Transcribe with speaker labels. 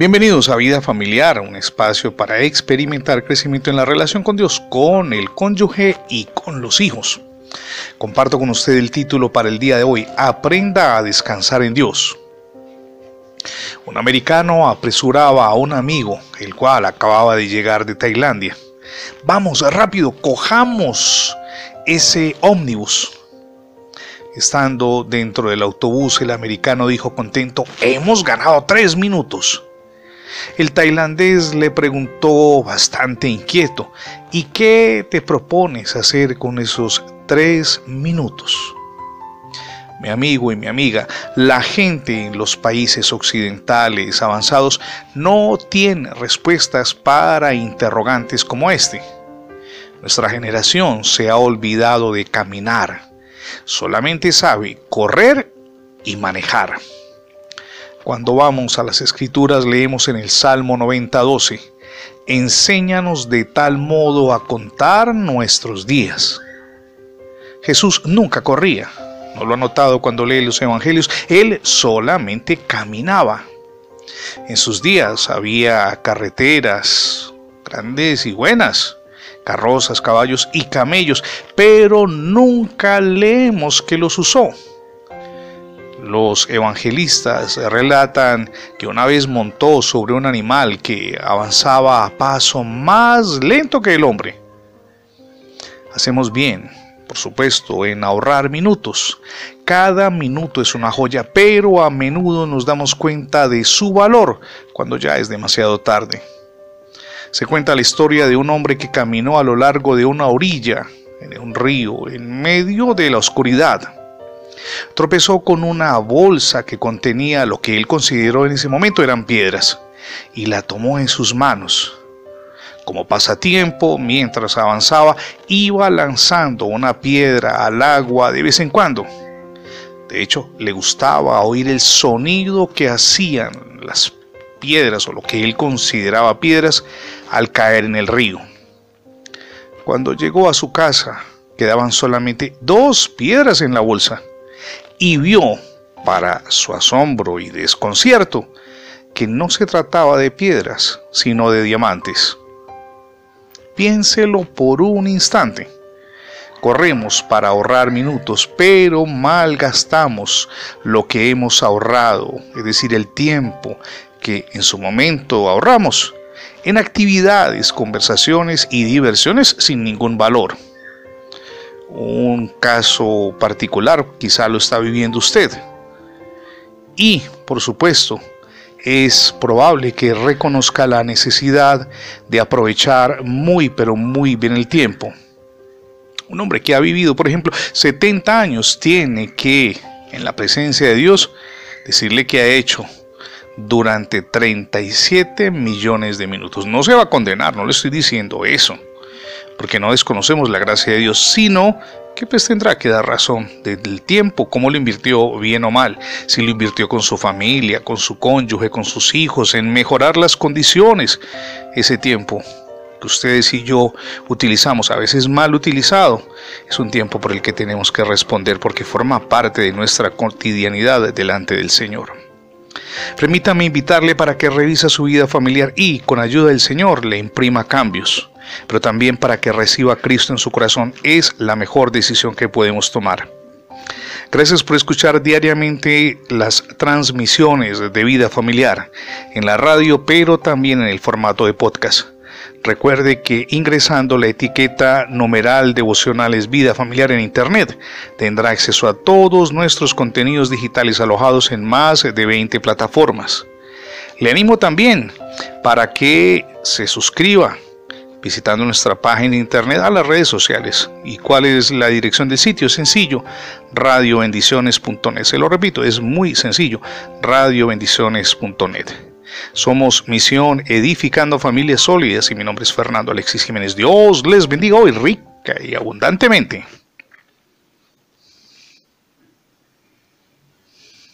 Speaker 1: Bienvenidos a Vida Familiar, un espacio para experimentar crecimiento en la relación con Dios, con el cónyuge y con los hijos. Comparto con usted el título para el día de hoy, Aprenda a descansar en Dios. Un americano apresuraba a un amigo, el cual acababa de llegar de Tailandia. Vamos, rápido, cojamos ese ómnibus. Estando dentro del autobús, el americano dijo contento, hemos ganado tres minutos. El tailandés le preguntó bastante inquieto, ¿y qué te propones hacer con esos tres minutos? Mi amigo y mi amiga, la gente en los países occidentales avanzados no tiene respuestas para interrogantes como este. Nuestra generación se ha olvidado de caminar, solamente sabe correr y manejar. Cuando vamos a las escrituras leemos en el Salmo 90:12, enséñanos de tal modo a contar nuestros días. Jesús nunca corría, no lo ha notado cuando lee los evangelios, él solamente caminaba. En sus días había carreteras grandes y buenas, carrozas, caballos y camellos, pero nunca leemos que los usó. Los evangelistas relatan que una vez montó sobre un animal que avanzaba a paso más lento que el hombre. Hacemos bien, por supuesto, en ahorrar minutos. Cada minuto es una joya, pero a menudo nos damos cuenta de su valor cuando ya es demasiado tarde. Se cuenta la historia de un hombre que caminó a lo largo de una orilla, en un río, en medio de la oscuridad Tropezó con una bolsa que contenía lo que él consideró en ese momento eran piedras y la tomó en sus manos. Como pasatiempo, mientras avanzaba, iba lanzando una piedra al agua de vez en cuando. De hecho, le gustaba oír el sonido que hacían las piedras o lo que él consideraba piedras al caer en el río. Cuando llegó a su casa, quedaban solamente dos piedras en la bolsa y vio, para su asombro y desconcierto, que no se trataba de piedras, sino de diamantes. Piénselo por un instante. Corremos para ahorrar minutos, pero malgastamos lo que hemos ahorrado, es decir, el tiempo que en su momento ahorramos, en actividades, conversaciones y diversiones sin ningún valor un caso particular, quizá lo está viviendo usted. Y, por supuesto, es probable que reconozca la necesidad de aprovechar muy, pero muy bien el tiempo. Un hombre que ha vivido, por ejemplo, 70 años tiene que, en la presencia de Dios, decirle que ha hecho durante 37 millones de minutos. No se va a condenar, no le estoy diciendo eso porque no desconocemos la gracia de Dios, sino que pues tendrá que dar razón del tiempo, cómo lo invirtió bien o mal, si lo invirtió con su familia, con su cónyuge, con sus hijos, en mejorar las condiciones, ese tiempo que ustedes y yo utilizamos, a veces mal utilizado, es un tiempo por el que tenemos que responder porque forma parte de nuestra cotidianidad delante del Señor. Permítame invitarle para que revisa su vida familiar y, con ayuda del Señor, le imprima cambios pero también para que reciba a Cristo en su corazón es la mejor decisión que podemos tomar. Gracias por escuchar diariamente las transmisiones de vida familiar en la radio, pero también en el formato de podcast. Recuerde que ingresando la etiqueta numeral devocionales vida familiar en Internet tendrá acceso a todos nuestros contenidos digitales alojados en más de 20 plataformas. Le animo también para que se suscriba visitando nuestra página de internet a las redes sociales. ¿Y cuál es la dirección del sitio? Sencillo, radiobendiciones.net. Se lo repito, es muy sencillo, radiobendiciones.net. Somos Misión Edificando Familias Sólidas y mi nombre es Fernando Alexis Jiménez. Dios les bendiga hoy rica y abundantemente.